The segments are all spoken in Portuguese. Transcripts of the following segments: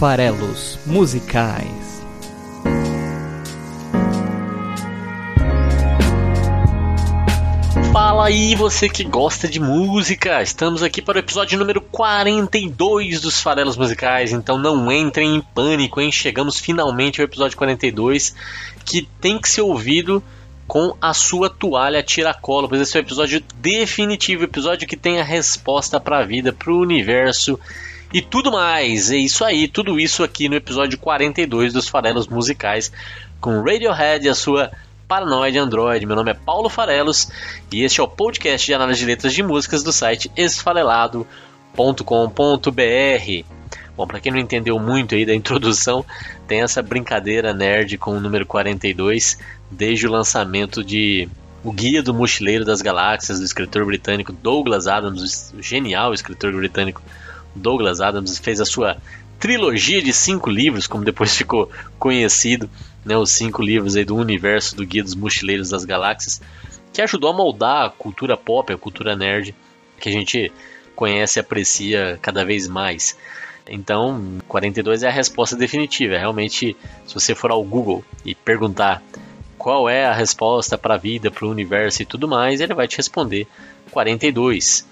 farelos musicais. Fala aí, você que gosta de música! Estamos aqui para o episódio número 42 dos Farelos Musicais, então não entrem em pânico, hein? Chegamos finalmente ao episódio 42, que tem que ser ouvido com a sua toalha tiracolo, pois esse é o episódio definitivo, episódio que tem a resposta para a vida, para o universo e tudo mais. É isso aí, tudo isso aqui no episódio 42 dos Farelos Musicais, com Radiohead e a sua Paranoid Android. Meu nome é Paulo Farelos e este é o podcast de análise de letras de músicas do site esfarelado.com.br. Bom, para quem não entendeu muito aí da introdução, tem essa brincadeira nerd com o número 42 desde o lançamento de O Guia do Mochileiro das Galáxias do escritor britânico Douglas Adams, o genial escritor britânico Douglas Adams, fez a sua trilogia de cinco livros, como depois ficou conhecido, né, os cinco livros aí do universo do Guia dos Mochileiros das Galáxias, que ajudou a moldar a cultura pop, a cultura nerd que a gente conhece e aprecia cada vez mais. Então, 42 é a resposta definitiva. Realmente, se você for ao Google e perguntar qual é a resposta para a vida, para o universo e tudo mais, ele vai te responder 42,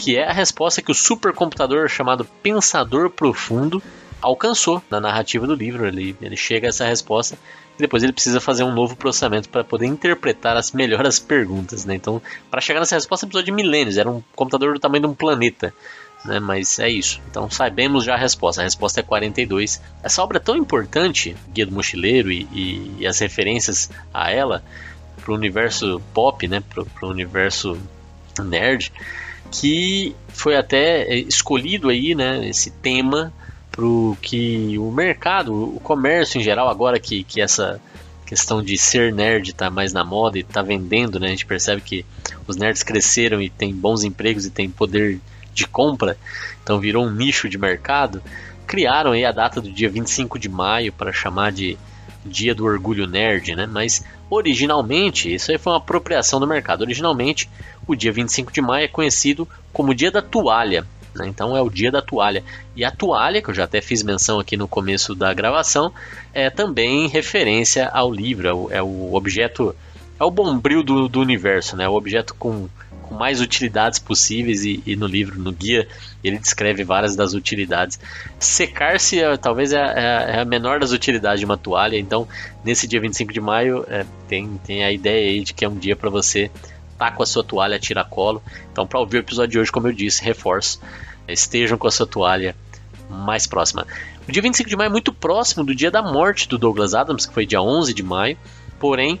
que é a resposta que o supercomputador chamado Pensador Profundo alcançou na narrativa do livro. Ele, ele chega a essa resposta e depois ele precisa fazer um novo processamento para poder interpretar as melhores perguntas. Né? Então, para chegar nessa resposta, precisou de milênios. Era um computador do tamanho de um planeta né? Mas é isso. Então sabemos já a resposta. A resposta é 42. Essa obra é tão importante, Guia do Mochileiro e, e, e as referências a ela para o universo pop, né? Para o universo nerd, que foi até escolhido aí, né? Esse tema para o que o mercado, o comércio em geral, agora que, que essa questão de ser nerd está mais na moda e está vendendo, né? A gente percebe que os nerds cresceram e têm bons empregos e têm poder de compra, então virou um nicho de mercado, criaram aí a data do dia 25 de maio para chamar de Dia do Orgulho Nerd, né? Mas originalmente, isso aí foi uma apropriação do mercado. Originalmente, o dia 25 de maio é conhecido como Dia da Toalha. Né? Então é o Dia da Toalha. E a toalha, que eu já até fiz menção aqui no começo da gravação, é também referência ao livro, é o, é o objeto, é o bombril do, do universo, né? O objeto com com mais utilidades possíveis e, e, no livro, no guia, ele descreve várias das utilidades. Secar-se é, talvez é, é, é, a menor das utilidades de uma toalha, então nesse dia 25 de maio é, tem, tem a ideia aí de que é um dia para você estar tá com a sua toalha a tiracolo. Então para ouvir o episódio de hoje, como eu disse, reforço, estejam com a sua toalha mais próxima. O dia 25 de maio é muito próximo do dia da morte do Douglas Adams, que foi dia 11 de maio, porém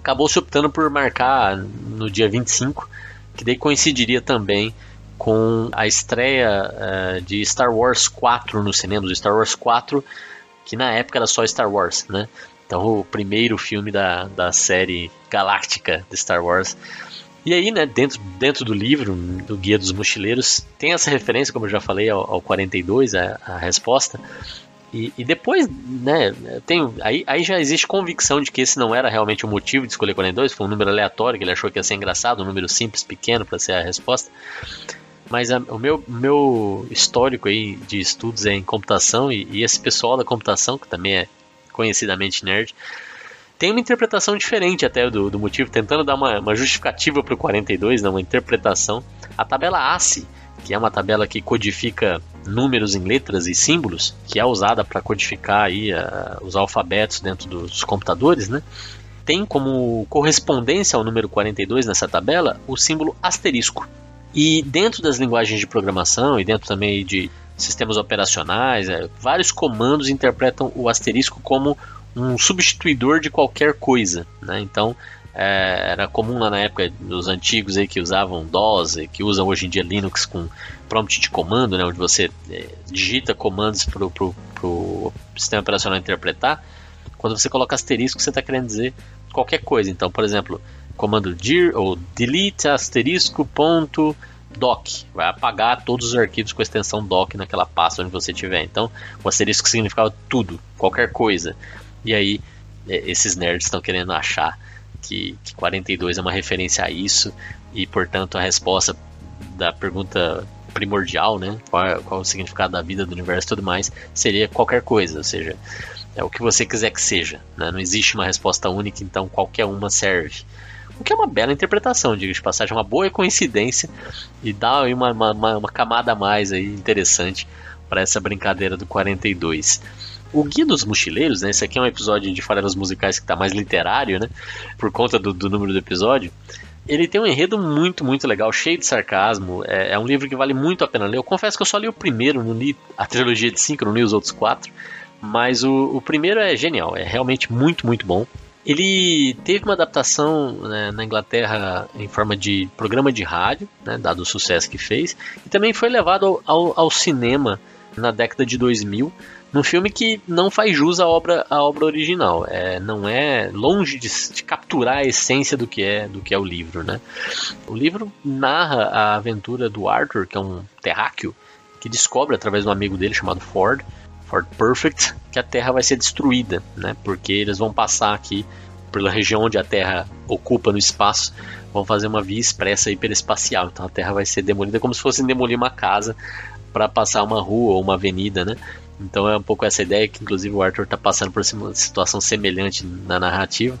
acabou se optando por marcar no dia 25 que daí coincidiria também com a estreia uh, de Star Wars 4 no cinema, do Star Wars 4, que na época era só Star Wars, né? Então o primeiro filme da, da série galáctica de Star Wars. E aí, né, dentro, dentro do livro, do Guia dos Mochileiros, tem essa referência, como eu já falei, ao, ao 42, a, a resposta. E, e, depois, né, tem, aí, aí já existe convicção de que esse não era realmente o motivo de escolher 42, foi um número aleatório que ele achou que ia ser engraçado, um número simples, pequeno para ser a resposta. Mas a, o meu, meu histórico aí de estudos é em computação e, e, esse pessoal da computação, que também é conhecidamente nerd, tem uma interpretação diferente até do, do motivo, tentando dar uma, uma justificativa para o 42, né, uma interpretação. A tabela ACE que é uma tabela que codifica números em letras e símbolos, que é usada para codificar aí, os alfabetos dentro dos computadores, né? Tem como correspondência ao número 42 nessa tabela o símbolo asterisco. E dentro das linguagens de programação e dentro também de sistemas operacionais, é, vários comandos interpretam o asterisco como um substituidor de qualquer coisa. Né? Então, é, era comum lá na época dos antigos aí que usavam DOS, que usam hoje em dia Linux com prompt de comando, né, onde você é, digita comandos para o sistema operacional interpretar. Quando você coloca asterisco, você está querendo dizer qualquer coisa. Então, por exemplo, comando dir ou delete asterisco ponto doc vai apagar todos os arquivos com a extensão doc naquela pasta onde você tiver. Então, o asterisco significava tudo, qualquer coisa. E aí, é, esses nerds estão querendo achar que, que 42 é uma referência a isso e, portanto, a resposta da pergunta primordial, né? Qual, qual o significado da vida, do universo e tudo mais, seria qualquer coisa, ou seja, é o que você quiser que seja. Né? Não existe uma resposta única, então qualquer uma serve. O que é uma bela interpretação, diga de passagem, uma boa coincidência e dá aí uma, uma, uma camada a mais aí interessante para essa brincadeira do 42. O Guia dos Mochileiros, né? Esse aqui é um episódio de farelas musicais que está mais literário, né? Por conta do, do número do episódio ele tem um enredo muito, muito legal, cheio de sarcasmo. É, é, um livro que vale muito a pena ler. Eu confesso que eu só li o primeiro, não li a trilogia de cinco, não li os outros quatro. Mas o, o primeiro é genial, é realmente muito, muito bom. Ele teve uma adaptação né, na Inglaterra em forma de programa de rádio, né, dado o sucesso que fez, e também foi levado ao, ao, ao cinema na década de 2000 num filme que não faz jus à obra, à obra original. É, não é longe de, de, capturar a essência do que é do que é o livro, né? O livro narra a aventura do Arthur, que é um terráqueo, que descobre através de um amigo dele chamado Ford, Ford Perfect, que a Terra vai ser destruída, né? Porque eles vão passar aqui pela região onde a Terra ocupa no espaço, vão fazer uma via expressa hiperespacial. Então a Terra vai ser demolida como se fosse demolir uma casa para passar uma rua ou uma avenida, né? Então é um pouco essa ideia que inclusive o Arthur está passando por uma situação semelhante na narrativa.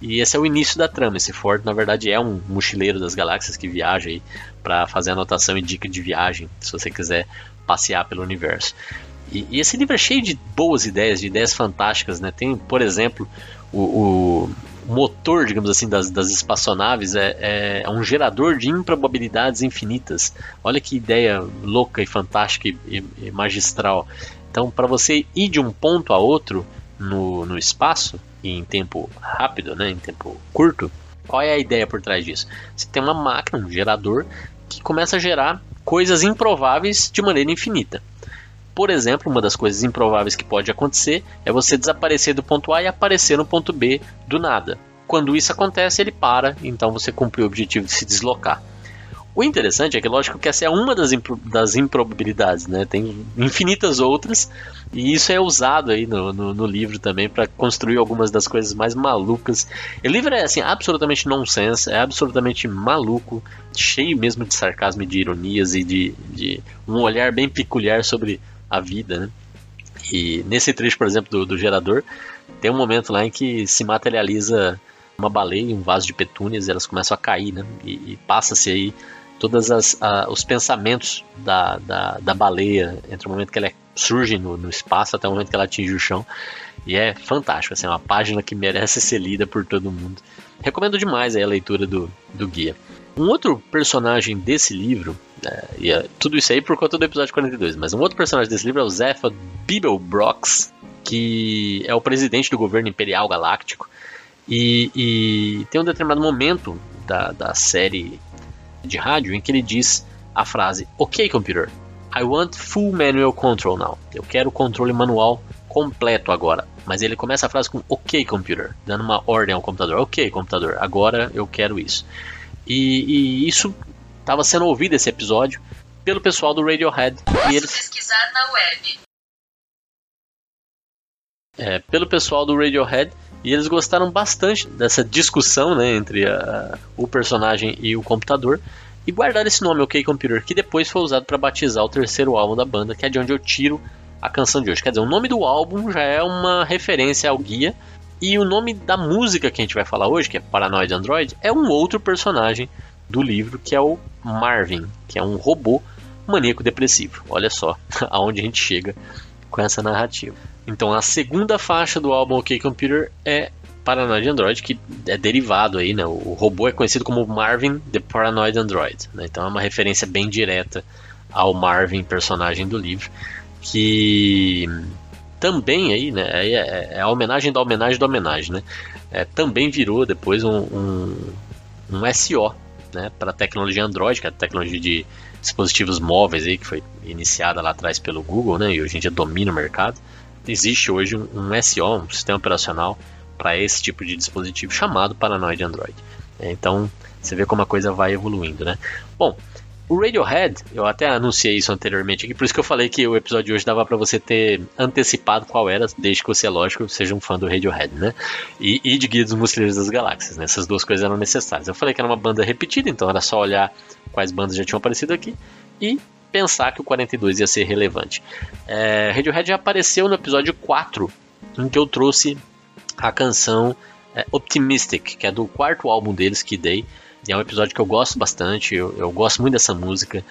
E esse é o início da trama. Esse Ford, na verdade, é um mochileiro das galáxias que viaja aí para fazer anotação e dica de viagem, se você quiser passear pelo universo. E, e, esse livro é cheio de boas ideias, de ideias fantásticas, né? Tem, por exemplo, o, o motor, digamos assim, das, das espaçonaves é, é, é, um gerador de improbabilidades infinitas. Olha que ideia louca e fantástica e, e magistral. Então, para você ir de um ponto a outro no, no espaço, e em tempo rápido, né, em tempo curto, qual é a ideia por trás disso? Você tem uma máquina, um gerador, que começa a gerar coisas improváveis de maneira infinita. Por exemplo, uma das coisas improváveis que pode acontecer é você desaparecer do ponto A e aparecer no ponto B do nada. Quando isso acontece, ele para, então você cumpriu o objetivo de se deslocar. O interessante é que, lógico, que essa é uma das, impro das improbabilidades, né? Tem infinitas outras, e isso é usado aí no, no, no livro também para construir algumas das coisas mais malucas. O livro é, assim, absolutamente nonsense, é absolutamente maluco, cheio mesmo de sarcasmo e de ironias e de, de um olhar bem peculiar sobre a vida, né? E nesse trecho, por exemplo, do, do gerador, tem um momento lá em que se materializa uma baleia, um vaso de petúnias, e elas começam a cair, né? E, e passa-se aí todos os pensamentos da, da, da, baleia entre o momento que ela surge no, no, espaço até o momento que ela atinge o chão. E é fantástico, assim, é uma página que merece ser lida por todo mundo. Recomendo demais a leitura do, do guia. Um outro personagem desse livro, é, e é, tudo isso aí por conta do episódio 42, mas um outro personagem desse livro é o Zephyr Bibelbrox, que é o presidente do governo imperial galáctico. E, e tem um determinado momento da, da série de rádio em que ele diz a frase: Ok, computer, I want full manual control now. Eu quero o controle manual completo agora. Mas ele começa a frase com OK, computer, dando uma ordem ao computador. OK, computador, agora eu quero isso. E, e isso estava sendo ouvido esse episódio pelo pessoal do Radiohead. Posso e eles... pesquisar na web. É, pelo pessoal do Radiohead e eles gostaram bastante dessa discussão né, entre a, o personagem e o computador. E guardaram esse nome, OK Computer, que depois foi usado para batizar o terceiro álbum da banda, que é de onde eu tiro a canção de hoje. Quer dizer, o nome do álbum já é uma referência ao guia. E o nome da música que a gente vai falar hoje, que é Paranoid Android, é um outro personagem do livro, que é o Marvin, que é um robô maníaco depressivo. Olha só aonde a gente chega com essa narrativa. Então a segunda faixa do álbum OK Computer é Paranoid Android, que é derivado aí, né? O robô é conhecido como Marvin the Paranoid Android, né? Então é uma referência bem direta ao Marvin, personagem do livro, que também aí, né? É, é a homenagem da homenagem da homenagem, né? É, também virou depois um, um, um SO, né? Para tecnologia Android, que é a tecnologia de dispositivos móveis aí que foi iniciada lá atrás pelo Google, né? E hoje em dia domina o mercado existe hoje um, um SO, um sistema operacional, para esse tipo de dispositivo chamado Paranoid Android. É, então você vê como a coisa vai evoluindo, né? Bom, o Radiohead, eu até anunciei isso anteriormente aqui, por isso que eu falei que o episódio de hoje dava para você ter antecipado qual era, desde que você, lógico, seja um fã do Radiohead, né? E, e de Guia dos Mochileiros das Galáxias, né? Essas duas coisas eram necessárias. Eu falei que era uma banda repetida, então era só olhar quais bandas já tinham aparecido aqui e pensar que o 42 ia ser relevante. É, Radiohead já apareceu no episódio 4, em que eu trouxe a canção é, Optimistic, que é do quarto álbum deles, que dei. E é um episódio que eu gosto bastante, eu, eu, gosto muito dessa música.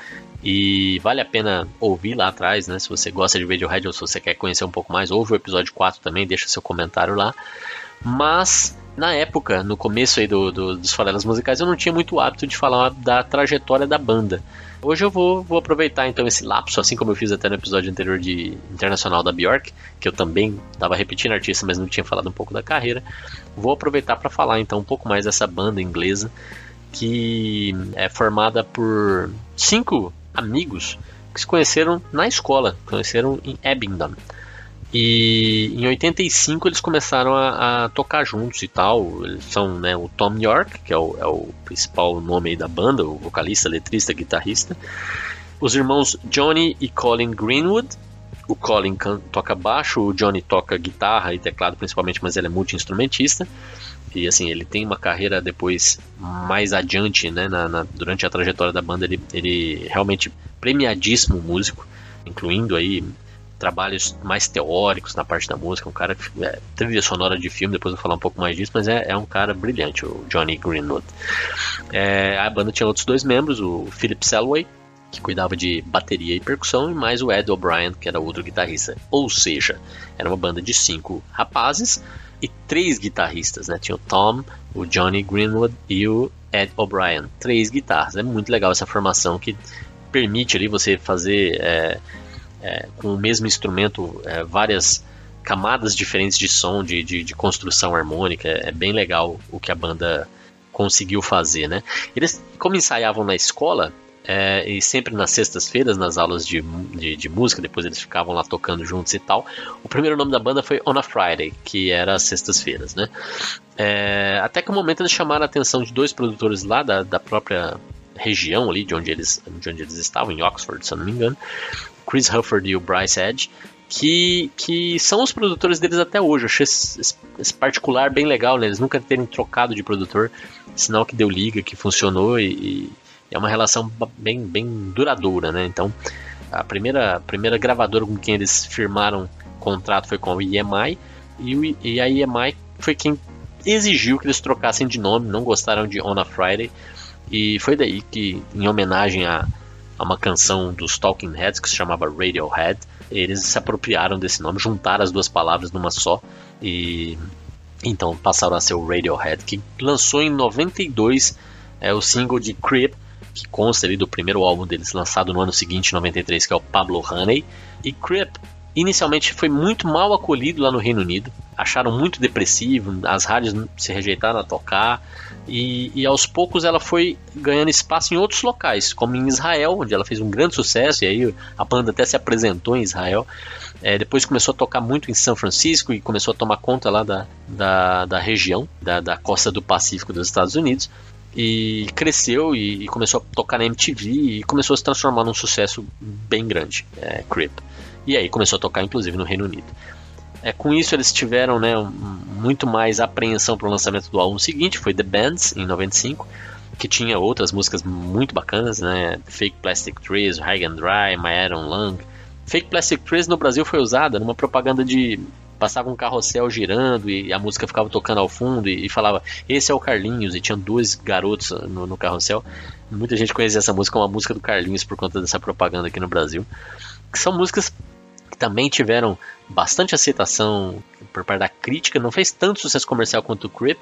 E vale a pena ouvir lá atrás, né? Se você gosta de Radiohead ou se você quer conhecer um pouco mais, ouve o episódio 4 também, deixa seu comentário lá. Mas na época, no começo aí do, do, dos farelas musicais, eu não tinha muito hábito de falar da trajetória da banda. Hoje eu vou, vou aproveitar então esse lapso, assim como eu fiz até no episódio anterior de Internacional da Bjork, que eu também estava repetindo artista, mas não tinha falado um pouco da carreira. Vou aproveitar para falar então um pouco mais dessa banda inglesa que é formada por cinco amigos que se conheceram na escola, conheceram em Abingdon. E em 85 eles começaram a, a, tocar juntos e tal. Eles são né, o Tom York, que é o, é o principal nome da banda, o vocalista, letrista, guitarrista. Os irmãos Johnny e Colin Greenwood. O Colin toca baixo, o Johnny toca guitarra e teclado principalmente, mas ele é multi-instrumentista. E assim, ele tem uma carreira depois mais adiante, né? Na, na, durante a trajetória da banda, ele, ele realmente premiadíssimo músico, incluindo aí trabalhos mais teóricos na parte da música, um cara é, trilha sonora de filme, depois eu vou falar um pouco mais disso, mas é, é um cara brilhante, o Johnny Greenwood. É, a banda tinha outros dois membros, o Philip Selway, que cuidava de bateria e percussão, e mais o Ed O'Brien, que era outro guitarrista. Ou seja, era uma banda de cinco rapazes e três guitarristas, né? Tinha o Tom, o Johnny Greenwood e o Ed O'Brien. Três guitarras. É muito legal essa formação que permite ali você fazer é, é, com o mesmo instrumento é, várias camadas diferentes de som, de, de, de construção harmônica. É, bem legal o que a banda conseguiu fazer, né? Eles, como ensaiavam na escola, é, e sempre nas sextas-feiras, nas aulas de, de, de, música, depois eles ficavam lá tocando juntos e tal. O primeiro nome da banda foi On a Friday, que era as sextas-feiras, né? É, até que o momento eles chamaram a atenção de dois produtores lá da, da própria região ali de onde eles, de onde eles estavam, em Oxford, se eu não me engano, Chris Hufford e o Bryce Edge, que, que são os produtores deles até hoje. Eu achei esse, esse particular bem legal, né? Eles nunca terem trocado de produtor, sinal que deu liga, que funcionou e, e é uma relação bem, bem duradoura, né? Então, a primeira, primeira gravadora com quem eles firmaram contrato foi com a EMI e, e a EMI foi quem exigiu que eles trocassem de nome, não gostaram de On a Friday e foi daí que, em homenagem a a uma canção dos Talking Heads que se chamava Radiohead. Eles se apropriaram desse nome, juntaram as duas palavras numa só e então passaram a ser o Radiohead, que lançou em 92 é, o single de Creep, que consta ali do primeiro álbum deles lançado no ano seguinte, 93, que é o Pablo Honey. E Creep inicialmente foi muito mal acolhido lá no Reino Unido, acharam muito depressivo, as rádios se rejeitaram a tocar, e, e, aos poucos ela foi ganhando espaço em outros locais, como em Israel, onde ela fez um grande sucesso, e aí a banda até se apresentou em Israel. É, depois começou a tocar muito em São Francisco e começou a tomar conta lá da, da, da região, da, da costa do Pacífico dos Estados Unidos. E cresceu e, e, começou a tocar na MTV e começou a se transformar num sucesso bem grande, é, Creep. E aí começou a tocar inclusive no Reino Unido. É, com isso eles tiveram né, um, muito mais apreensão para o lançamento do álbum seguinte, foi The Bands, em 95, que tinha outras músicas muito bacanas, né? Fake Plastic Trees, High and Dry, My Iron Lung. Fake Plastic Trees no Brasil foi usada numa propaganda de passava um carrossel girando e a música ficava tocando ao fundo e, e falava esse é o Carlinhos e tinha dois garotos no, no, carrossel. Muita gente conhecia essa música, uma música do Carlinhos por conta dessa propaganda aqui no Brasil. Que são músicas que também tiveram bastante aceitação por parte da crítica, não fez tanto sucesso comercial quanto o Creep,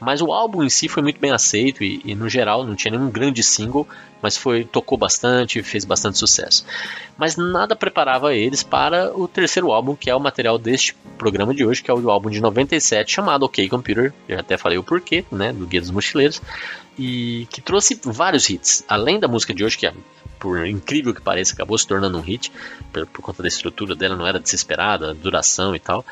mas o álbum em si foi muito bem aceito e, e, no geral não tinha nenhum grande single, mas foi tocou bastante, fez bastante sucesso. Mas nada preparava eles para o terceiro álbum, que é o material deste programa de hoje, que é o álbum de 97 chamado OK Computer. Eu até falei o porquê, né, do Guia dos Mochileiros, e que trouxe vários hits, além da música de hoje que é por incrível que pareça, acabou se tornando um hit por, por, conta da estrutura dela, não era desesperada, duração e tal.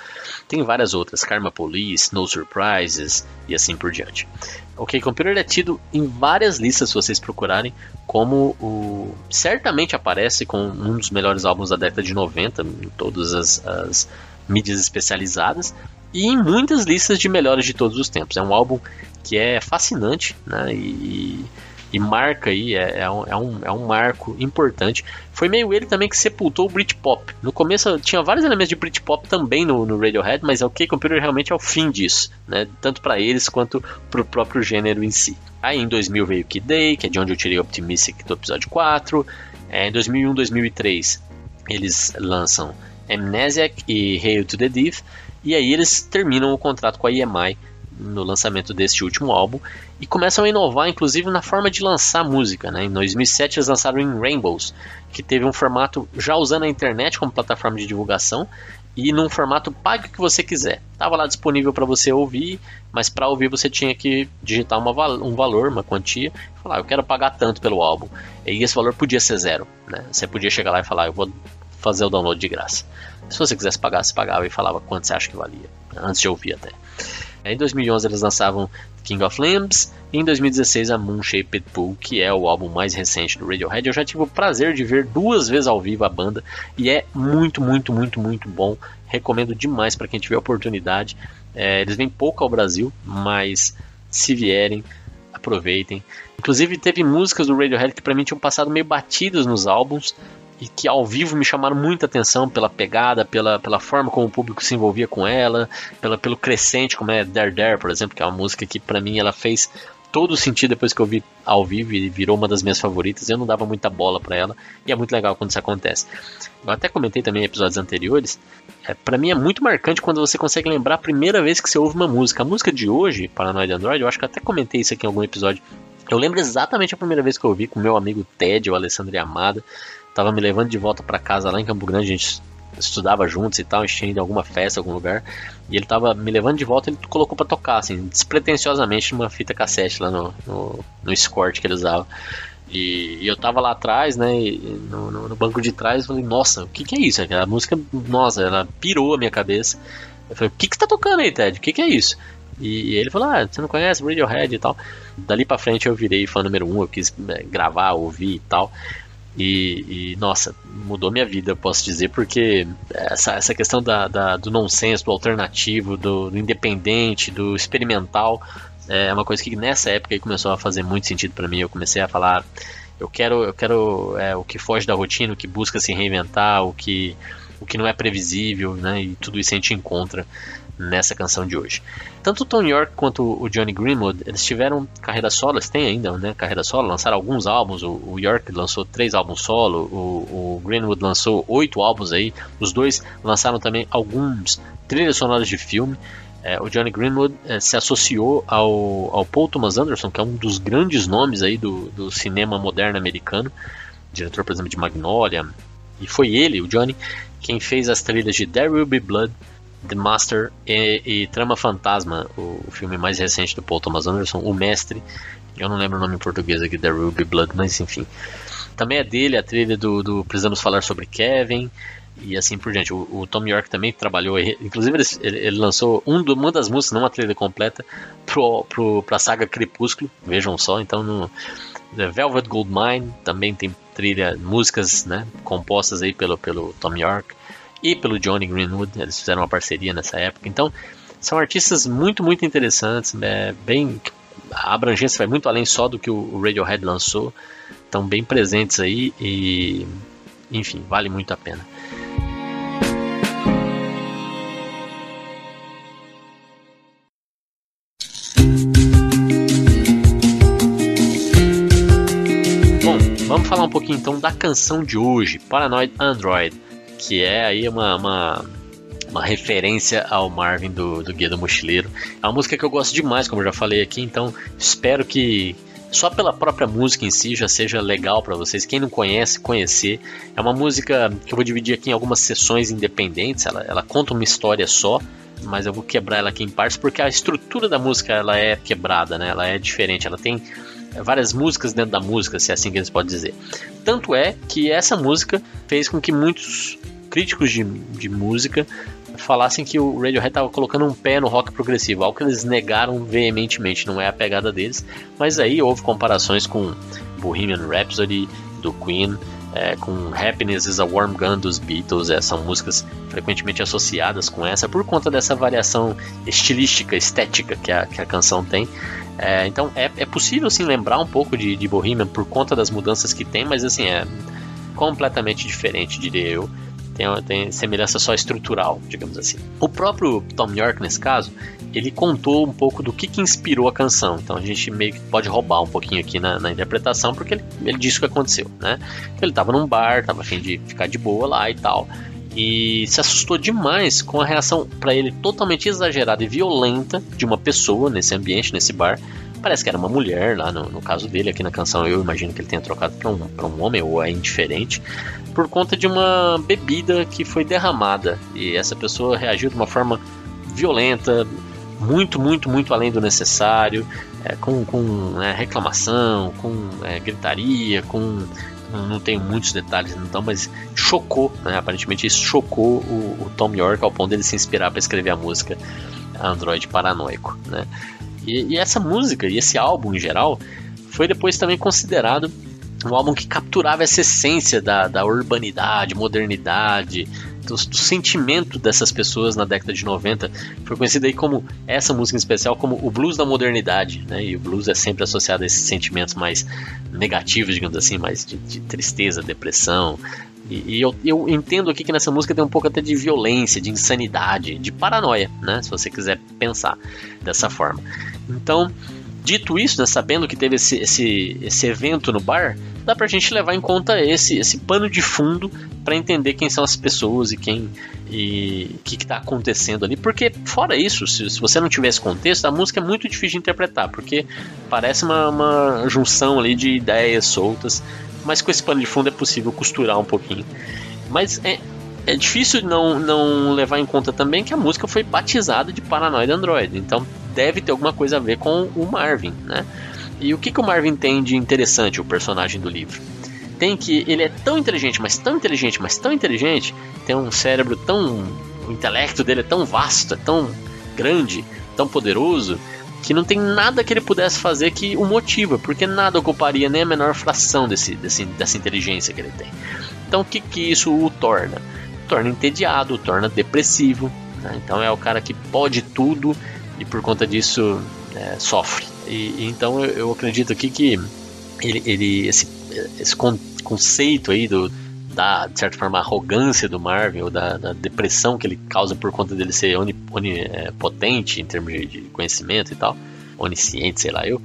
Tem várias outras, Karma Police, No Surprises e assim por diante. Ok Computer é tido em várias listas, se vocês procurarem, como o. Certamente aparece com um dos melhores álbuns da década de 90, em todas as, as mídias especializadas, e em muitas listas de melhores de todos os tempos. É um álbum que é fascinante, né? E, e marca aí, é, é, um, é, um, é um marco importante. Foi meio ele também que sepultou o Britpop. No começo tinha vários elementos de Britpop também no, no Radiohead, mas é o K-Computer realmente é o fim disso, né? Tanto para eles quanto para o próprio gênero em si. Aí em 2000 veio Kid Day, que é de onde eu tirei Optimistic do episódio 4. É, em 2001, 2003 eles lançam Amnesiac e Hail to the Thief. E aí eles terminam o contrato com a EMI no lançamento deste último álbum e começam a inovar, inclusive na forma de lançar música. Né? Em 2007 eles lançaram em Rainbows, que teve um formato já usando a internet como plataforma de divulgação e num formato pague o que você quiser. Estava lá disponível para você ouvir, mas para ouvir você tinha que digitar uma, um valor, uma quantia, e falar, eu quero pagar tanto pelo álbum. E esse valor podia ser zero. Né? Você podia chegar lá e falar, eu vou fazer o download de graça. Se você quisesse pagar, você pagava e falava quanto você acha que valia, antes de ouvir até. Em 2011 eles lançavam King of Limbs e em 2016 a Moon Shaped Pool, que é o álbum mais recente do Radiohead. Eu já tive o prazer de ver duas vezes ao vivo a banda e é muito, muito, muito, muito bom. Recomendo demais para quem tiver oportunidade. É, eles vêm pouco ao Brasil, mas se vierem, aproveitem. Inclusive teve músicas do Radiohead que para mim tinham passado meio batidas nos álbuns, e que ao vivo me chamaram muita atenção pela pegada, pela, pela forma como o público se envolvia com ela, pela, pelo crescente, como é Dare Dare, por exemplo, que é uma música que para mim ela fez todo o sentido depois que eu vi ao vivo e virou uma das minhas favoritas. Eu não dava muita bola para ela e é muito legal quando isso acontece. Eu até comentei também em episódios anteriores. É, para mim é muito marcante quando você consegue lembrar a primeira vez que você ouve uma música. A música de hoje, Paranoid Android, eu acho que eu até comentei isso aqui em algum episódio. Eu lembro exatamente a primeira vez que eu ouvi com meu amigo Ted, o Alessandro Amada tava me levando de volta para casa lá em Campo Grande, a gente estudava juntos e tal, ido em alguma festa, algum lugar, e ele tava me levando de volta, ele colocou para tocar, assim, despretensiosamente numa fita cassete lá no, no, no Escort que ele usava. E, e, eu tava lá atrás, né, no, no, no, banco de trás, falei, nossa, o que que é isso? A música, nossa, ela pirou a minha cabeça. Eu falei, o que que você tá tocando aí, Ted? O que que é isso? E, e ele falou, ah, você não conhece Radiohead e tal. Dali pra frente eu virei fã número um, eu quis né, gravar, ouvir e tal. E, e, nossa, mudou minha vida, posso dizer, porque essa, essa questão da, da do nonsense, do alternativo, do, do, independente, do experimental, é uma coisa que nessa época começou a fazer muito sentido para mim. Eu comecei a falar, eu quero, eu quero é, o que foge da rotina, o que busca se reinventar, o que, o que não é previsível, né? E tudo isso a gente encontra nessa canção de hoje. Tanto o Tom York quanto o Johnny Greenwood, eles tiveram carreira solo, eles têm ainda, né, carreira solo, lançaram alguns álbuns, o, o York lançou três álbuns solo, o, o, Greenwood lançou oito álbuns aí, os dois lançaram também alguns trilhas sonoras de filme, é, o Johnny Greenwood é, se associou ao, ao Paul Thomas Anderson, que é um dos grandes nomes aí do, do cinema moderno americano, diretor, por exemplo, de Magnolia, e foi ele, o Johnny, quem fez as trilhas de There Will Be Blood, The Master e, e Trama Fantasma, o, o, filme mais recente do Paul Thomas Anderson, O Mestre. Eu não lembro o nome em português aqui, The Ruby Blood, mas enfim. Também é dele a trilha do, do Precisamos Falar sobre Kevin e assim por diante. O, o Tom York também trabalhou, inclusive ele, ele lançou um do, uma das músicas, não uma trilha completa, pro, pro, pra saga Crepúsculo, vejam só. Então no The Velvet Goldmine também tem trilha, músicas né, compostas aí pelo, pelo Tom York e pelo Johnny Greenwood. Eles fizeram uma parceria nessa época. Então, são artistas muito, muito interessantes. É, bem, a abrangência vai muito além só do que o Radiohead lançou. Estão bem presentes aí e, enfim, vale muito a pena. Bom, vamos falar um pouquinho então da canção de hoje, Paranoid Android que é aí uma, uma, uma referência ao Marvin do, do Guia do Mochileiro. É uma música que eu gosto demais, como eu já falei aqui, então espero que só pela própria música em si já seja legal para vocês. Quem não conhece, conhecer. É uma música que eu vou dividir aqui em algumas sessões independentes. Ela, ela conta uma história só, mas eu vou quebrar ela aqui em partes porque a estrutura da música ela é quebrada, né? Ela é diferente. Ela tem várias músicas dentro da música, se é assim que eles podem dizer. Tanto é que essa música fez com que muitos críticos de, de música falassem que o Radiohead estava colocando um pé no rock progressivo, algo que eles negaram veementemente, não é a pegada deles, mas aí houve comparações com Bohemian Rhapsody do Queen, é, com Happiness is a Warm Gun dos Beatles, é, são músicas frequentemente associadas com essa, por conta dessa variação estilística, estética que a, que a canção tem. É, então é, é possível sim lembrar um pouco de, de Bohemian por conta das mudanças que tem, mas assim é completamente diferente, diria eu. Tem, tem semelhança só estrutural, digamos assim. O próprio Tom York, nesse caso, ele contou um pouco do que, que inspirou a canção. Então a gente meio que pode roubar um pouquinho aqui na, na interpretação, porque ele, ele disse o que aconteceu, né? Ele estava num bar, estava afim de ficar de boa lá e tal e se assustou demais com a reação para ele totalmente exagerada e violenta de uma pessoa nesse ambiente, nesse bar. Parece que era uma mulher lá no, no caso dele, aqui na canção eu imagino que ele tenha trocado para um, um homem ou é indiferente, por conta de uma bebida que foi derramada e essa pessoa reagiu de uma forma violenta, muito, muito, muito além do necessário, é, com, com né, reclamação, com é, gritaria, com não tenho muitos detalhes então, mas chocou, né? aparentemente isso chocou o, o, Tom York ao ponto dele se inspirar para escrever a música Android Paranoico, né? E, e, essa música e esse álbum em geral foi depois também considerado um álbum que capturava essa essência da, da urbanidade, modernidade, do, do, sentimento dessas pessoas na década de 90. Foi conhecido aí como, essa música em especial, como o blues da modernidade, né? E o blues é sempre associado a esses sentimentos mais negativos, digamos assim, mais de, de tristeza, depressão. E, e eu, eu, entendo aqui que nessa música tem um pouco até de violência, de insanidade, de paranoia, né? Se você quiser pensar dessa forma. Então, dito isso, né, sabendo que teve esse, esse, esse evento no bar, dá pra gente levar em conta esse, esse pano de fundo para entender quem são as pessoas e quem e o que, está acontecendo ali. Porque, fora isso, se, se, você não tivesse contexto, a música é muito difícil de interpretar, porque parece uma, uma junção ali de ideias soltas, mas com esse pano de fundo é possível costurar um pouquinho. Mas é, é difícil não, não levar em conta também que a música foi batizada de Paranoid Android, então deve ter alguma coisa a ver com o Marvin, né? E o que, que o Marvin tem de interessante, o personagem do livro? Tem que ele é tão inteligente, mas tão inteligente, mas tão inteligente, tem um cérebro tão. O intelecto dele é tão vasto, é tão grande, tão poderoso, que não tem nada que ele pudesse fazer que o motiva, porque nada ocuparia nem a menor fração desse, desse, dessa inteligência que ele tem. Então o que, que isso o torna? torna entediado, torna depressivo. Né? Então é o cara que pode tudo e por conta disso é, sofre. E, então eu, eu, acredito aqui que ele, ele esse, esse conceito aí do, da, de certa forma, arrogância do Marvel, da, da, depressão que ele causa por conta dele ser onipotente é, em termos de conhecimento e tal, onisciente, sei lá eu,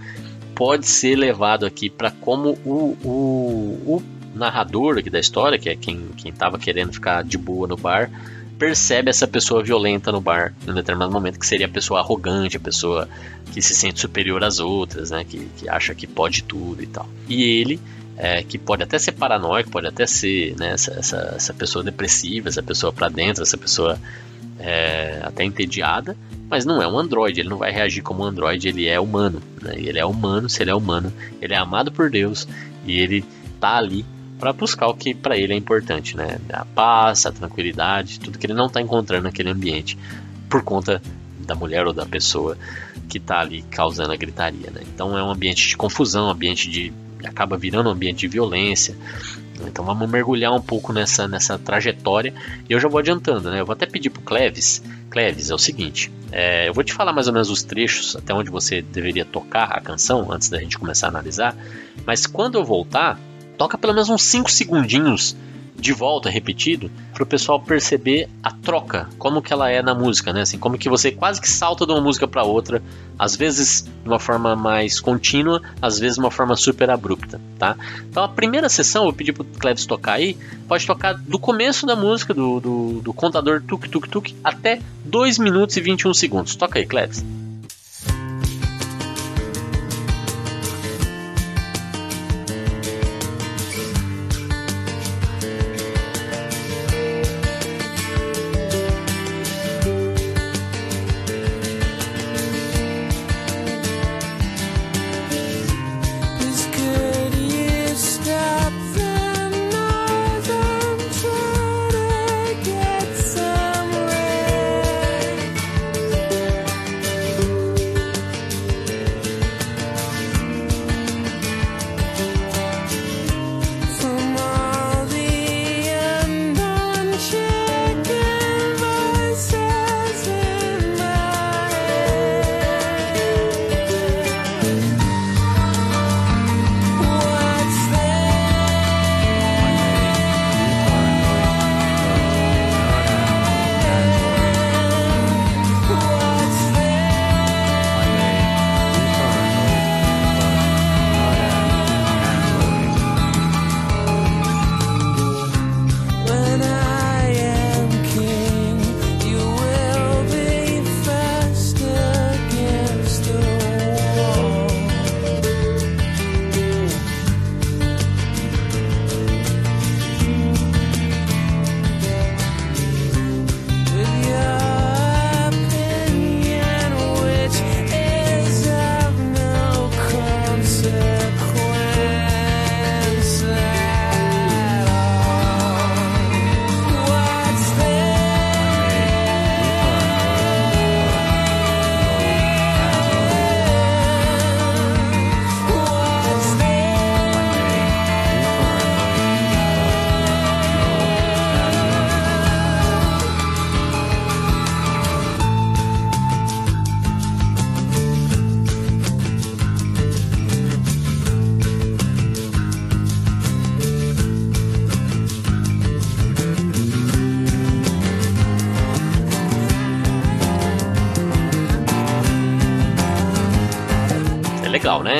pode ser levado aqui para como o, o, o narrador aqui da história, que é quem estava querendo ficar de boa no bar, percebe essa pessoa violenta no bar em determinado momento, que seria a pessoa arrogante, a pessoa que se sente superior às outras, né? Que, que acha que pode tudo e tal. E ele, é, que pode até ser paranoico, pode até ser né, essa, essa, essa pessoa depressiva, essa pessoa para dentro, essa pessoa é, até entediada, mas não é um androide, ele não vai reagir como um androide, ele é humano. Né? Ele é humano, se ele é humano, ele é amado por Deus e ele tá ali para buscar o que para ele é importante, né? A paz, a tranquilidade, tudo que ele não está encontrando naquele ambiente por conta da mulher ou da pessoa que está ali causando a gritaria, né? Então é um ambiente de confusão, ambiente de acaba virando um ambiente de violência. Então vamos mergulhar um pouco nessa, nessa trajetória e eu já vou adiantando, né? Eu vou até pedir pro Cleves. Cleves, é o seguinte, é, eu vou te falar mais ou menos os trechos até onde você deveria tocar a canção antes da gente começar a analisar, mas quando eu voltar, toca pelo menos uns 5 segundinhos de volta repetido para o pessoal perceber a troca, como que ela é na música, né? Assim, como que você quase que salta de uma música para outra, às vezes de uma forma mais contínua, às vezes de uma forma super abrupta, tá? Então a primeira sessão, eu pedi pro Cleves tocar aí, pode tocar do começo da música, do, do, do contador tuk tuk tuk, até 2 minutos e 21 segundos. Toca aí, Cleves.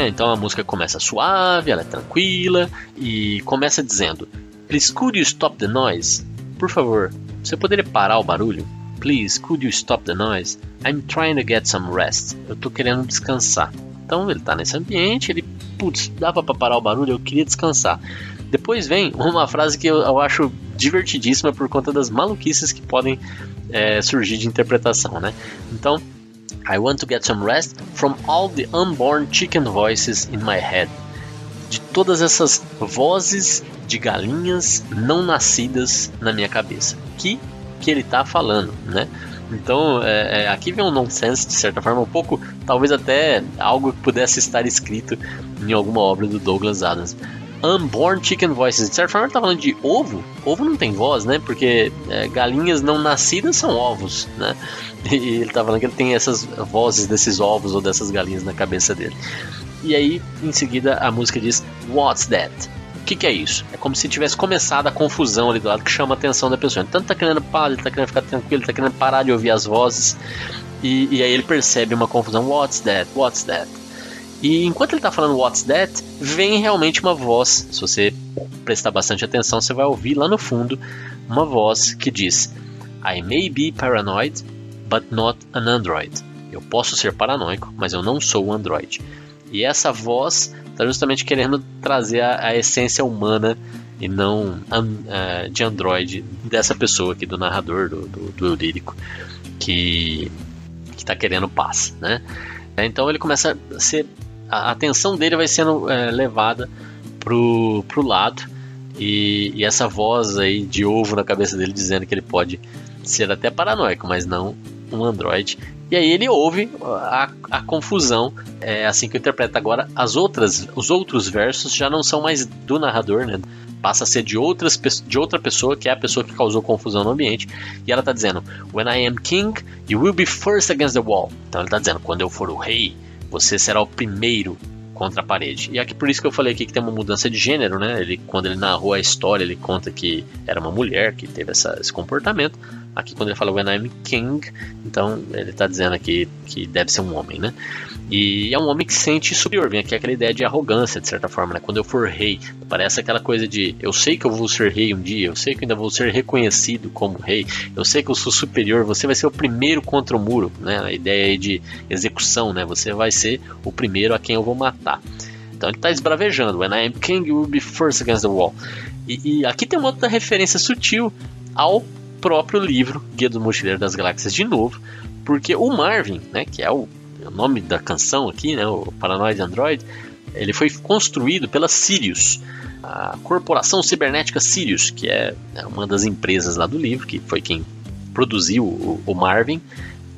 Então a música começa suave, ela é tranquila e começa dizendo: Please could you stop the noise? Por favor, você poderia parar o barulho? Please could you stop the noise? I'm trying to get some rest. Eu tô querendo descansar. Então ele tá nesse ambiente, ele, putz, dava para parar o barulho, eu queria descansar. Depois vem uma frase que eu, eu acho divertidíssima por conta das maluquices que podem é, surgir de interpretação, né? Então, I want to get some rest from all the unborn chicken voices in my head. De todas essas vozes de galinhas não nascidas na minha cabeça. Que que ele está falando, né? Então, é, é, aqui vem um nonsense, de certa forma, um pouco, talvez até algo que pudesse estar escrito em alguma obra do Douglas Adams. Unborn Chicken Voices. De certa forma, ele tá falando de ovo. Ovo não tem voz, né? Porque é, galinhas não nascidas são ovos, né? E ele tá falando que ele tem essas vozes desses ovos ou dessas galinhas na cabeça dele. E aí, em seguida, a música diz: What's that? O que, que, é isso? É como se tivesse começado a confusão ali do lado que chama a atenção da pessoa. Então ele tá querendo parar, ele tá querendo ficar tranquilo, ele tá querendo parar de ouvir as vozes. E, e aí ele percebe uma confusão. What's that? What's that? E enquanto ele está falando What's That, vem realmente uma voz. Se você prestar bastante atenção, você vai ouvir lá no fundo uma voz que diz: I may be paranoid, but not an android. Eu posso ser paranoico, mas eu não sou um android. E essa voz está justamente querendo trazer a, a, essência humana e não uh, de android dessa pessoa aqui, do narrador, do, do, do lírico, que está querendo paz, né? Então ele começa a ser a atenção dele vai sendo é, levada pro, pro lado e, e, essa voz aí de ovo na cabeça dele dizendo que ele pode ser até paranoico, mas não um androide. E aí ele ouve a, a confusão, é assim que interpreta agora as outras, os outros versos já não são mais do narrador, né? Passa a ser de, outras, de outra pessoa, que é a pessoa que causou confusão no ambiente. E ela está dizendo: When I am king, you will be first against the wall. Então ele está dizendo: quando eu for o rei, você será o primeiro contra a parede. E aqui por isso que eu falei aqui que tem uma mudança de gênero, né? Ele, quando ele narrou a história, ele conta que era uma mulher que teve essa, esse comportamento. Aqui quando ele fala When I'm King, então ele está dizendo aqui que deve ser um homem, né? E é um homem que se sente superior, vem aqui aquela ideia de arrogância, de certa forma, né? Quando eu for rei, parece aquela coisa de eu sei que eu vou ser rei um dia, eu sei que ainda vou ser reconhecido como rei, eu sei que eu sou superior, você vai ser o primeiro contra o muro, né? A ideia de execução, né? Você vai ser o primeiro a quem eu vou matar. Então ele está esbravejando, When I am king, you will be first against the wall. E, e aqui tem uma outra referência sutil ao próprio livro Guia do Mochileiro das Galáxias de novo, porque o Marvin, né, que é o, o nome da canção aqui, né, o Paranoid Android, ele foi construído pela Sirius, a corporação cibernética Sirius, que é né, uma das empresas lá do livro, que foi quem produziu o, o Marvin.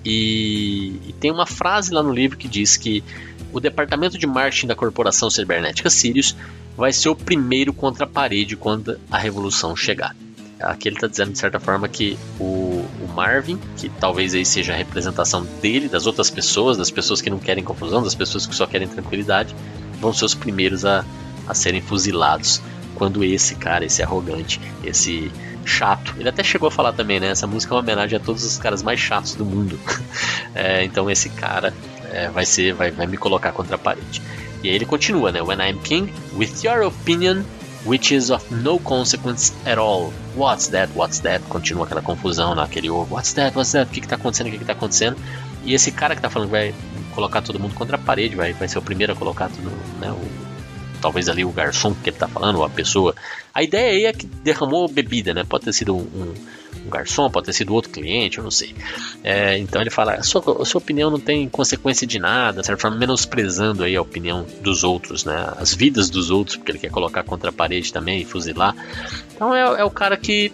E, e, tem uma frase lá no livro que diz que o departamento de marketing da corporação cibernética Sirius vai ser o primeiro contra a parede quando a revolução chegar. Aqui ele está dizendo de certa forma que o, o, Marvin, que talvez aí seja a representação dele, das outras pessoas, das pessoas que não querem confusão, das pessoas que só querem tranquilidade, vão ser os primeiros a, a serem fuzilados quando esse cara, esse arrogante, esse chato, ele até chegou a falar também, né? Essa música é uma homenagem a todos os caras mais chatos do mundo. é, então esse cara é, vai ser, vai, vai me colocar contra a parede. E aí ele continua, né? When I'm king, with your opinion, which is of no consequence at all. What's that? What's that? Continua aquela confusão naquele ovo. What's that? What's that? O que, que tá acontecendo? O que, que tá acontecendo? E esse cara que tá falando que vai colocar todo mundo contra a parede, vai, vai ser o primeiro a colocar tudo, né? O, talvez ali o garçom que ele tá falando, ou a pessoa. A ideia aí é que derramou bebida, né? Pode ter sido um, um um garçom, pode ter sido outro cliente, eu não sei. É, então ele fala: a sua, a sua opinião não tem consequência de nada, certo? forma, menosprezando aí a opinião dos outros, né? As vidas dos outros, porque ele quer colocar contra a parede também e fuzilar. Então é, é o cara que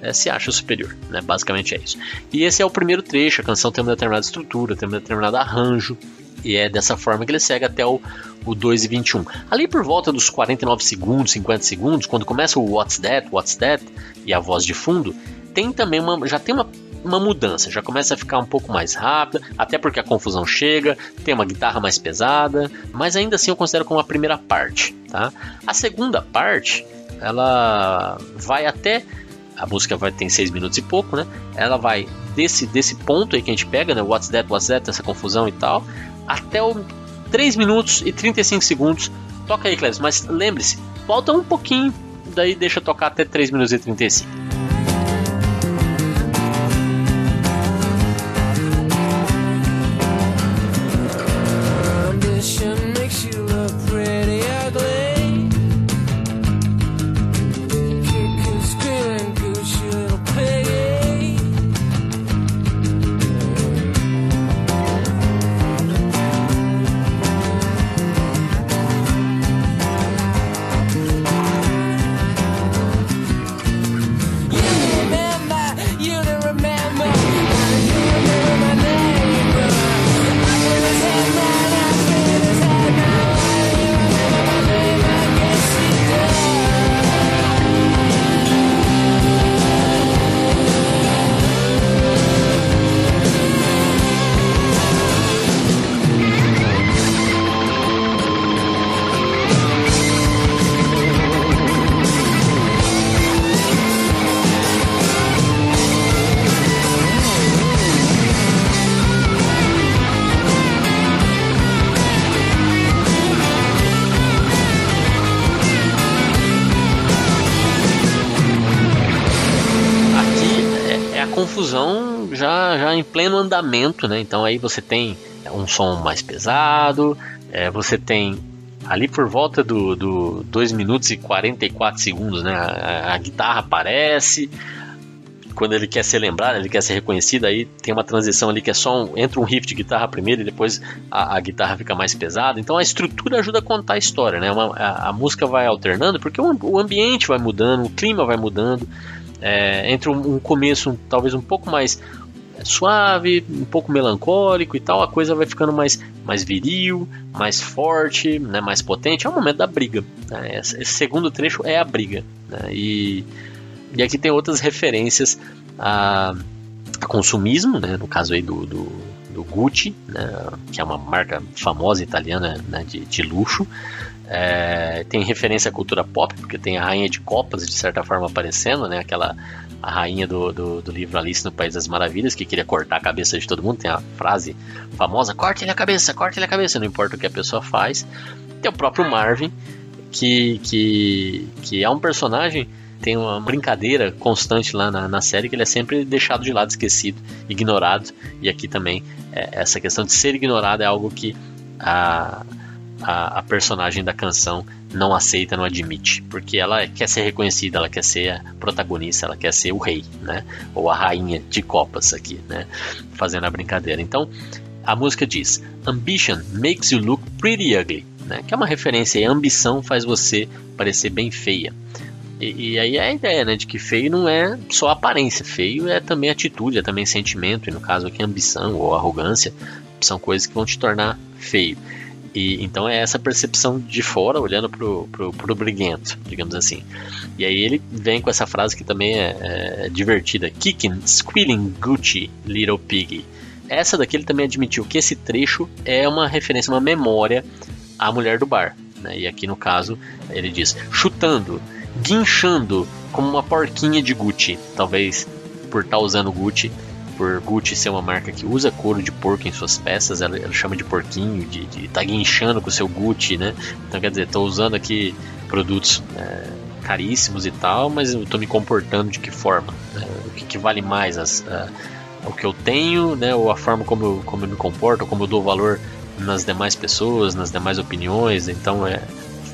é, se acha superior, né? Basicamente é isso. E esse é o primeiro trecho, a canção tem uma determinada estrutura, tem um determinado arranjo, e é dessa forma que ele segue até o, o 2 e 21. Ali por volta dos 49 segundos, 50 segundos, quando começa o What's That, What's That e a voz de fundo, tem também uma, já tem uma, uma mudança, já começa a ficar um pouco mais rápida, até porque a confusão chega, tem uma guitarra mais pesada, mas ainda assim eu considero como a primeira parte, tá? A segunda parte, ela vai até a música vai ter seis minutos e pouco, né? Ela vai desse desse ponto aí que a gente pega, né? What's that, what's that, essa confusão e tal, até o 3 minutos e 35 segundos. Toca aí, Cleves, mas lembre-se, volta um pouquinho, daí deixa tocar até 3 minutos e 35. Pleno andamento, né? Então aí você tem um som mais pesado, é, você tem ali por volta do, do 2 minutos e 44 segundos, né? A, a, guitarra aparece. Quando ele quer ser lembrado, ele quer ser reconhecido, aí tem uma transição ali que é só um, entra um riff de guitarra primeiro e depois a, a guitarra fica mais pesada. Então a estrutura ajuda a contar a história, né? Uma, a, a, música vai alternando porque o, o, ambiente vai mudando, o clima vai mudando. É, entre um, um começo talvez um pouco mais suave, um pouco melancólico e tal, a coisa vai ficando mais, mais viril, mais forte, né, mais potente. É o momento da briga. Né? Esse segundo trecho é a briga. Né? E, e aqui tem outras referências a, a consumismo, né? no caso aí do, do, do Gucci, né? que é uma marca famosa italiana né? de, de luxo. É, tem referência à cultura pop, porque tem a Rainha de Copas, de certa forma, aparecendo, né? Aquela a rainha do, do, do, livro Alice no País das Maravilhas, que queria cortar a cabeça de todo mundo. Tem a frase famosa: corte ele a cabeça, corte ele a cabeça, não importa o que a pessoa faz. Tem o próprio Marvin, que, que, que é um personagem tem uma brincadeira constante lá na, na, série que ele é sempre deixado de lado, esquecido, ignorado. E aqui também é, essa questão de ser ignorado é algo que a, a, a, personagem da canção não aceita, não admite, porque ela quer ser reconhecida, ela quer ser a protagonista, ela quer ser o rei, né? Ou a rainha de copas aqui, né? Fazendo a brincadeira. Então, a música diz: Ambition makes you look pretty ugly, né? Que é uma referência. A ambição faz você parecer bem feia. E, e, aí é a ideia, né, de que feio não é só aparência, feio é também atitude, é também sentimento, e no caso aqui ambição ou arrogância são coisas que vão te tornar feio. E, então é essa percepção de fora, olhando pro, pro, pro briguento, digamos assim. E aí ele vem com essa frase que também é, é divertida: Kicking, squealing Gucci, little piggy. Essa daqui ele também admitiu que esse trecho é uma referência, uma memória à mulher do bar. Né? E aqui no caso ele diz: chutando, guinchando como uma porquinha de Gucci. Talvez por estar tá usando Gucci por Gucci ser uma marca que usa couro de porco em suas peças, ela, ela chama de porquinho, de, de tá guinchando com o seu Gucci, né? Então quer dizer, estou usando aqui produtos é, caríssimos e tal, mas eu estou me comportando de que forma? Né? O que, que, vale mais? As, a, o que eu tenho, né? Ou a forma como eu, como eu me comporto, como eu dou valor nas demais pessoas, nas demais opiniões. Então é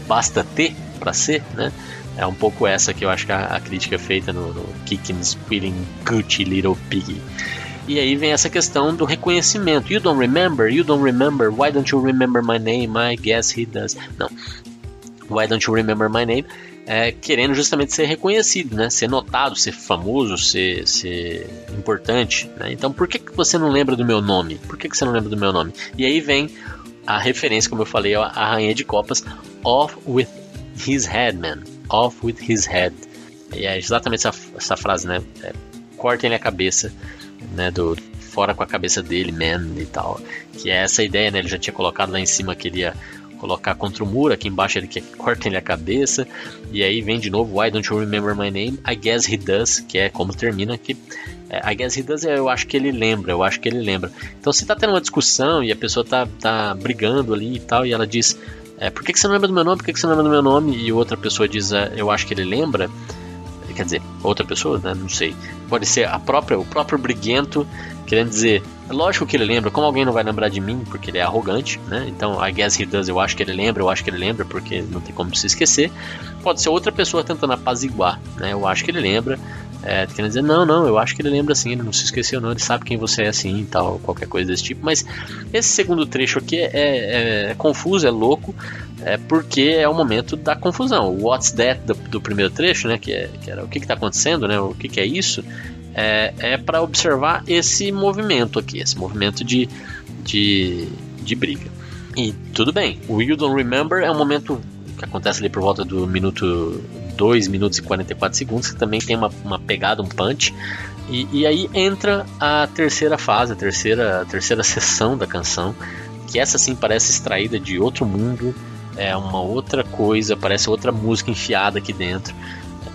basta ter para ser, né? É um pouco essa que eu acho que a, a crítica é feita no, no Kicking, Squealing, Gucci, Little Piggy. E aí vem essa questão do reconhecimento. You don't remember, you don't remember, why don't you remember my name? I guess he does. Não. Why don't you remember my name? É, querendo justamente ser reconhecido, né? ser notado, ser famoso, ser, ser importante. Né? Então, por que, que você não lembra do meu nome? Por que, que você não lembra do meu nome? E aí vem a referência, como eu falei, a Rainha de Copas, Off with His Head, man off with his head. E é exatamente essa, essa frase, né? É, cortem a cabeça, né? Do fora com a cabeça dele, man e tal. Que é essa ideia, né? Ele já tinha colocado lá em cima que ele ia colocar contra o muro, aqui embaixo ele quer que cortem a cabeça, e aí vem de novo Why Don't You Remember My Name? I Guess He Does, que é como termina aqui. É, I Guess He Does, eu acho que ele lembra, eu acho que ele lembra. Então se tá tendo uma discussão e a pessoa tá, tá brigando ali e tal, e ela diz, é, por que, que você não lembra do meu nome, por que, que você não lembra do meu nome? E outra pessoa diz, é, eu acho que ele lembra, quer dizer, outra pessoa, né? Não sei. Pode ser a própria, o próprio briguento querendo dizer, é lógico que ele lembra, como alguém não vai lembrar de mim porque ele é arrogante, né? Então, I guess he does, eu acho que ele lembra, eu acho que ele lembra porque não tem como se esquecer. Pode ser outra pessoa tentando apaziguar, né? Eu acho que ele lembra, é, querendo dizer, não, não, eu acho que ele lembra assim, ele não se esqueceu não, ele sabe quem você é assim e tal, qualquer coisa desse tipo. Mas esse segundo trecho aqui é, é, é confuso, é louco, é porque é o momento da confusão. O What's That do, do primeiro trecho, né, que, é, que era o que está acontecendo, né, o que, que é isso, é, é para observar esse movimento aqui, esse movimento de, de, de briga. E tudo bem, o You Don't Remember é um momento que acontece ali por volta do minuto 2 minutos e 44 segundos, que também tem uma, uma pegada, um punch. E, e, aí entra a terceira fase, a terceira, a terceira sessão da canção, que essa sim parece extraída de outro mundo, é uma outra coisa, parece outra música enfiada aqui dentro,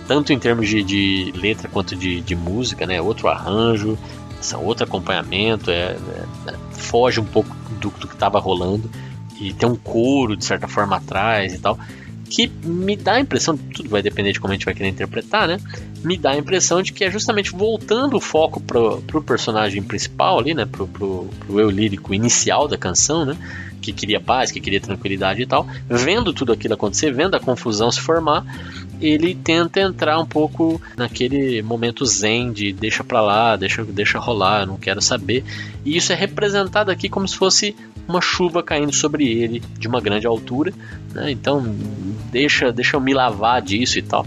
tanto em termos de, de letra quanto de, de, música, né? Outro arranjo, essa outro acompanhamento, é, é, foge um pouco do, do que estava rolando e tem um coro de certa forma atrás e tal que me dá a impressão, tudo vai depender de como a gente vai querer interpretar, né? Me dá a impressão de que é justamente voltando o foco pro, pro personagem principal ali, né? Pro, pro, pro eu lírico inicial da canção, né? Que queria paz, que queria tranquilidade e tal. Vendo tudo aquilo acontecer, vendo a confusão se formar, ele tenta entrar um pouco naquele momento zen de deixa pra lá, deixa, deixa rolar, não quero saber. E isso é representado aqui como se fosse uma chuva caindo sobre ele de uma grande altura, né? Então deixa, deixa eu me lavar disso e tal.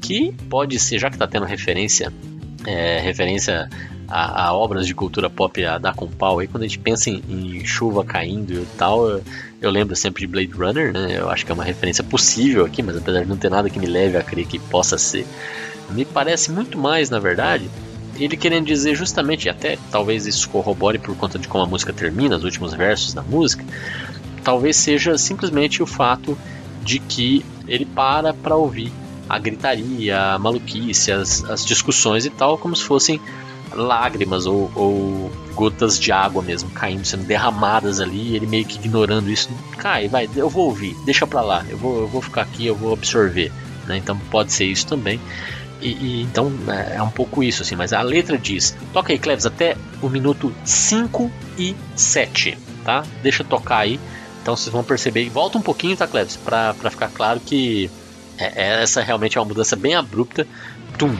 Que pode ser, já que está tendo referência, é, referência a, a, obras de cultura pop a dar com pau aí, quando a gente pensa em, em chuva caindo e tal, eu, eu, lembro sempre de Blade Runner, né? Eu acho que é uma referência possível aqui, mas apesar de não ter nada que me leve a crer que possa ser, me parece muito mais, na verdade, ele querendo dizer justamente, até talvez isso corrobore por conta de como a música termina, os últimos versos da música, talvez seja simplesmente o fato de que ele para para ouvir a gritaria, a maluquice, as, as discussões e tal, como se fossem lágrimas ou, ou, gotas de água mesmo caindo, sendo derramadas ali, ele meio que ignorando isso. Cai, vai, eu vou ouvir, deixa pra lá, eu vou, eu vou ficar aqui, eu vou absorver. Né? Então pode ser isso também. E, e, então é, é um pouco isso, assim, mas a letra diz: toca aí, Cleves, até o minuto 5 e 7, tá? Deixa tocar aí. Então vocês vão perceber. Volta um pouquinho, tá, Cleves? Pra, pra ficar claro que é, é, essa realmente é uma mudança bem abrupta. Tum.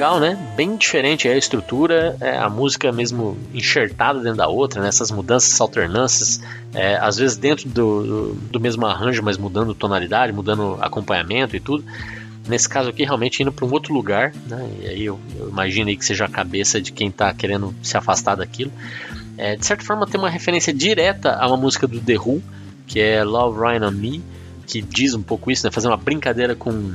Legal, né? Bem diferente a estrutura, é a música mesmo enxertada dentro da outra, né? essas mudanças, essas alternâncias, é, às vezes dentro do, do, mesmo arranjo, mas mudando tonalidade, mudando acompanhamento e tudo. Nesse caso aqui, realmente indo para um outro lugar, né? E aí eu, eu imagino que seja a cabeça de quem está querendo se afastar daquilo. É, de certa forma, tem uma referência direta a uma música do The Who, que é Love Rain on Me, que diz um pouco isso, né? Fazer uma brincadeira com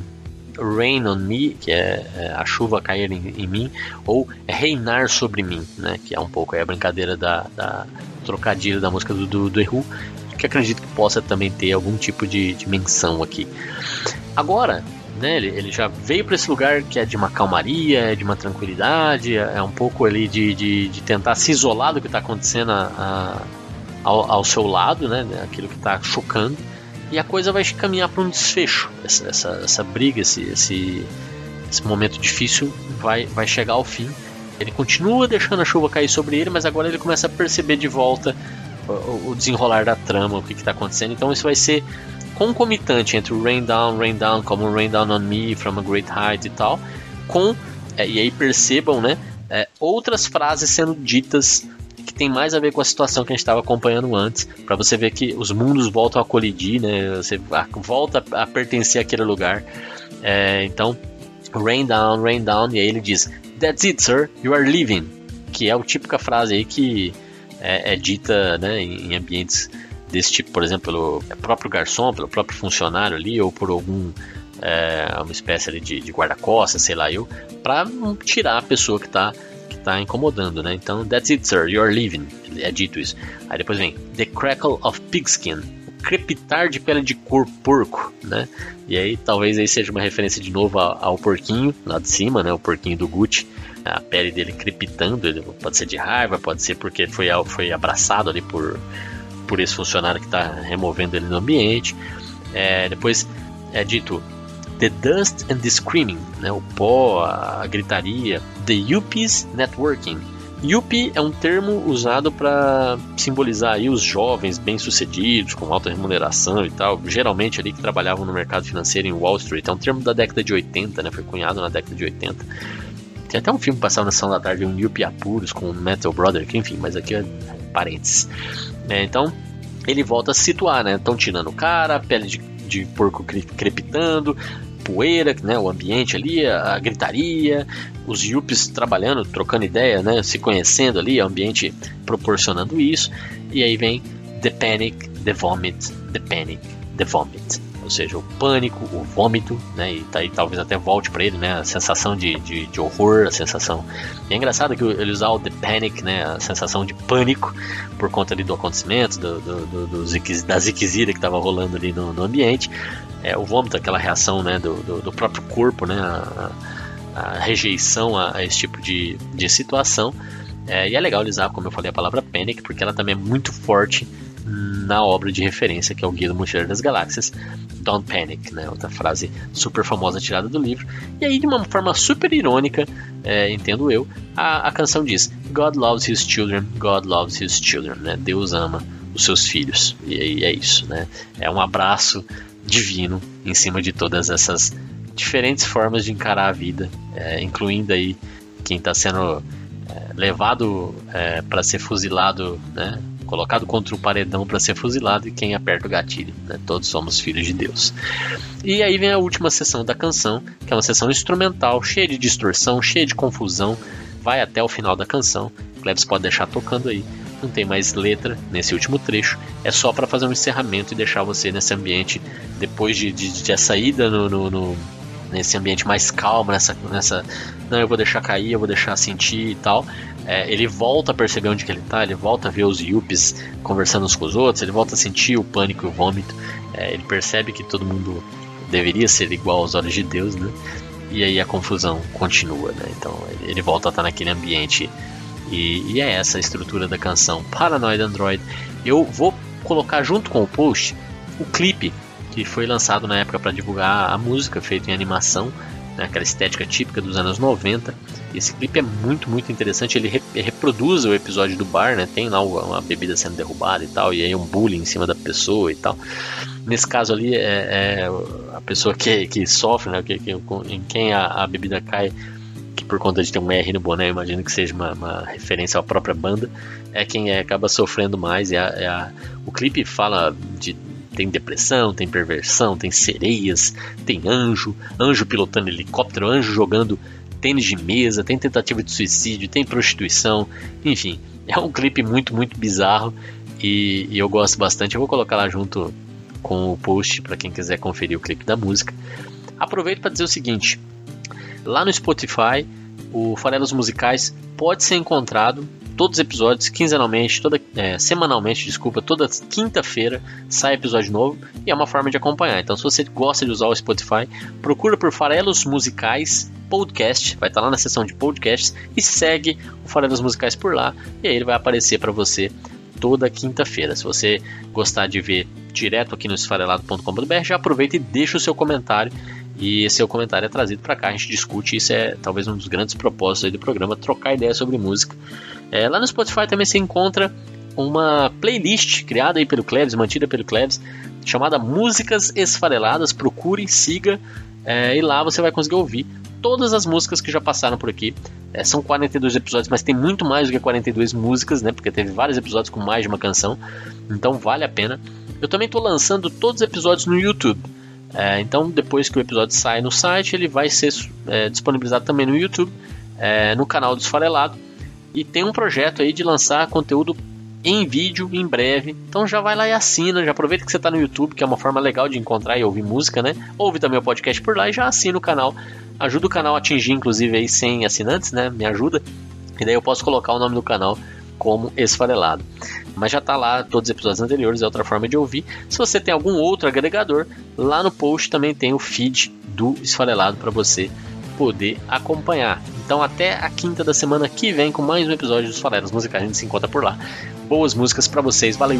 Rain on Me, que é, é a chuva cair em, em, mim, ou reinar sobre mim, né? Que é um pouco a brincadeira da, da trocadilho da música do, do, Who, que acredito que possa também ter algum tipo de, de menção aqui. Agora, né, ele, ele já veio para esse lugar que é de uma calmaria, é de uma tranquilidade, é, é um pouco ali de, de, de, tentar se isolar do que está acontecendo a, a, ao, ao, seu lado, né, aquilo que está chocando, e a coisa vai caminhar para um desfecho. Essa, essa, essa briga, esse, esse, esse momento difícil vai, vai chegar ao fim. Ele continua deixando a chuva cair sobre ele, mas agora ele começa a perceber de volta o, o desenrolar da trama, o que está acontecendo. Então isso vai ser concomitante entre o Rain Down, Rain Down, como Rain Down on Me, From a Great Height e tal, com, é, e aí percebam, né, é, outras frases sendo ditas que tem mais a ver com a situação que a gente estava acompanhando antes, para você ver que os mundos voltam a colidir, né, você volta a pertencer àquele lugar. É, então, Rain Down, Rain Down, e aí ele diz, That's it, sir, you are leaving, que é a típica frase aí que é, é dita né, em, ambientes desse tipo, por exemplo, pelo próprio garçom, pelo próprio funcionário ali, ou por algum é, uma espécie de, de guarda-costas, sei lá eu, para tirar a pessoa que está tá incomodando, né? Então, that's it, sir, you're leaving. É dito isso. Aí depois vem the crackle of pigskin, o crepitar de pele de cor porco, né? E aí talvez aí seja uma referência de novo ao, ao porquinho lá de cima, né? O porquinho do Gucci a pele dele crepitando, ele pode ser de raiva, pode ser porque foi, foi abraçado ali por, por esse funcionário que está removendo ele no ambiente. É, depois é dito The Dust and the Screaming, né, o pó, a gritaria, The Yuppies Networking. Yuppie é um termo usado para simbolizar aí os jovens bem-sucedidos, com alta remuneração e tal, geralmente ali que trabalhavam no mercado financeiro em Wall Street. É um termo da década de 80, né, foi cunhado na década de 80. Tem até um filme passado na Sessão da Tarde, um Yuppie Apuros com o Metal Brother, que enfim, mas aqui é parênteses. É, então, ele volta a se situar, né? Estão tirando o cara, pele de, de porco crepitando, poeira, né? O ambiente ali, a, a gritaria, os yuppies trabalhando, trocando ideia, né? Se conhecendo ali, o ambiente proporcionando isso. E aí vem The Panic, The Vomit, The Panic, The Vomit ou seja, o pânico, o vômito, né? E, tá, e talvez até volte para ele, né? A sensação de, de, de, horror, a sensação. E é engraçado que ele usar o the panic, né? A sensação de pânico por conta ali do acontecimento, do, do, do, do da ziquezira que estava rolando ali no, no, ambiente. É, o vômito, aquela reação, né? Do, do, próprio corpo, né? A, a rejeição a, a, esse tipo de, de situação. É, e é legal usar, como eu falei, a palavra panic, porque ela também é muito forte na obra de referência que é o Guia do Mochileiro das Galáxias, Don't Panic, né? Outra frase super famosa tirada do livro. E aí, de uma forma super irônica, é, entendo eu, a, a canção diz: God loves his children, God loves his children, né? Deus ama os seus filhos. E aí é isso, né? É um abraço divino em cima de todas essas diferentes formas de encarar a vida, é, incluindo aí quem está sendo é, levado é, para ser fuzilado, né? colocado contra o paredão para ser fuzilado e quem aperta o gatilho. Né? Todos somos filhos de Deus. E aí vem a última sessão da canção, que é uma sessão instrumental, cheia de distorção, cheia de confusão, vai até o final da canção. Cleves pode deixar tocando aí. Não tem mais letra nesse último trecho, é só para fazer um encerramento e deixar você nesse ambiente depois de, de, de a saída no, no, no nesse ambiente mais calmo, nessa, nessa. Não, eu vou deixar cair, eu vou deixar sentir e tal. É, ele volta a perceber onde que ele tá, ele volta a ver os Yuppies conversando uns com os outros, ele volta a sentir o pânico e o vômito. É, ele percebe que todo mundo deveria ser igual aos olhos de Deus, né? E aí a confusão continua, né? Então ele, volta a estar naquele ambiente. E, e é essa a estrutura da canção Paranoid Android. Eu vou colocar junto com o post o clipe que foi lançado na época para divulgar a música, feito em animação, né, aquela estética típica dos anos 90. Esse clipe é muito, muito interessante. Ele re reproduz o episódio do bar, né? Tem lá uma bebida sendo derrubada e tal, e aí um bullying em cima da pessoa e tal. Nesse caso ali, é, é a pessoa que, que sofre, né? Que, que, em quem a, a bebida cai que por conta de ter um R no boné, imagino que seja uma, uma, referência à própria banda, é quem é, acaba sofrendo mais. É a, é a, o clipe fala de Tem depressão, tem perversão, tem sereias, tem anjo, anjo pilotando helicóptero, anjo jogando tênis de mesa, tem tentativa de suicídio, tem prostituição, enfim, é um clipe muito, muito bizarro e, e eu gosto bastante. Eu vou colocar lá junto com o post para quem quiser conferir o clipe da música. Aproveito para dizer o seguinte: lá no Spotify, o Farelos Musicais pode ser encontrado todos os episódios quinzenalmente, toda, é, semanalmente, desculpa, toda quinta-feira sai episódio novo e é uma forma de acompanhar. Então, se você gosta de usar o Spotify, procura por Farelos Musicais Podcast, vai estar lá na seção de podcasts e segue o Farelos Musicais por lá e aí ele vai aparecer para você toda quinta-feira. Se você gostar de ver direto aqui no esfarelado.com.br, já aproveita e deixa o seu comentário e seu comentário é trazido para cá, a gente discute, isso é talvez um dos grandes propósitos do programa, trocar ideias sobre música. É, lá no Spotify também se encontra uma playlist criada aí pelo Klebs, mantida pelo Klebs, chamada Músicas Esfareladas. Procure, siga é, e lá você vai conseguir ouvir todas as músicas que já passaram por aqui. É, são 42 episódios, mas tem muito mais do que 42 músicas, né? Porque teve vários episódios com mais de uma canção, então vale a pena. Eu também estou lançando todos os episódios no YouTube. É, então, depois que o episódio sai no site, ele vai ser é, disponibilizado também no YouTube, é, no canal do Esfarelado. E tem um projeto aí de lançar conteúdo em vídeo em breve. Então já vai lá e assina, já aproveita que você está no YouTube, que é uma forma legal de encontrar e ouvir música, né? Ouve também o podcast por lá e já assina o canal. Ajuda o canal a atingir, inclusive, aí 100 assinantes, né? Me ajuda. E daí eu posso colocar o nome do canal como Esfarelado. Mas já está lá todos os episódios anteriores, é outra forma de ouvir. Se você tem algum outro agregador, lá no post também tem o feed do Esfarelado para você poder acompanhar. Então até a quinta da semana que vem com mais um episódio dos Faleros Musicais. A gente se encontra por lá. Boas músicas para vocês. Valeu!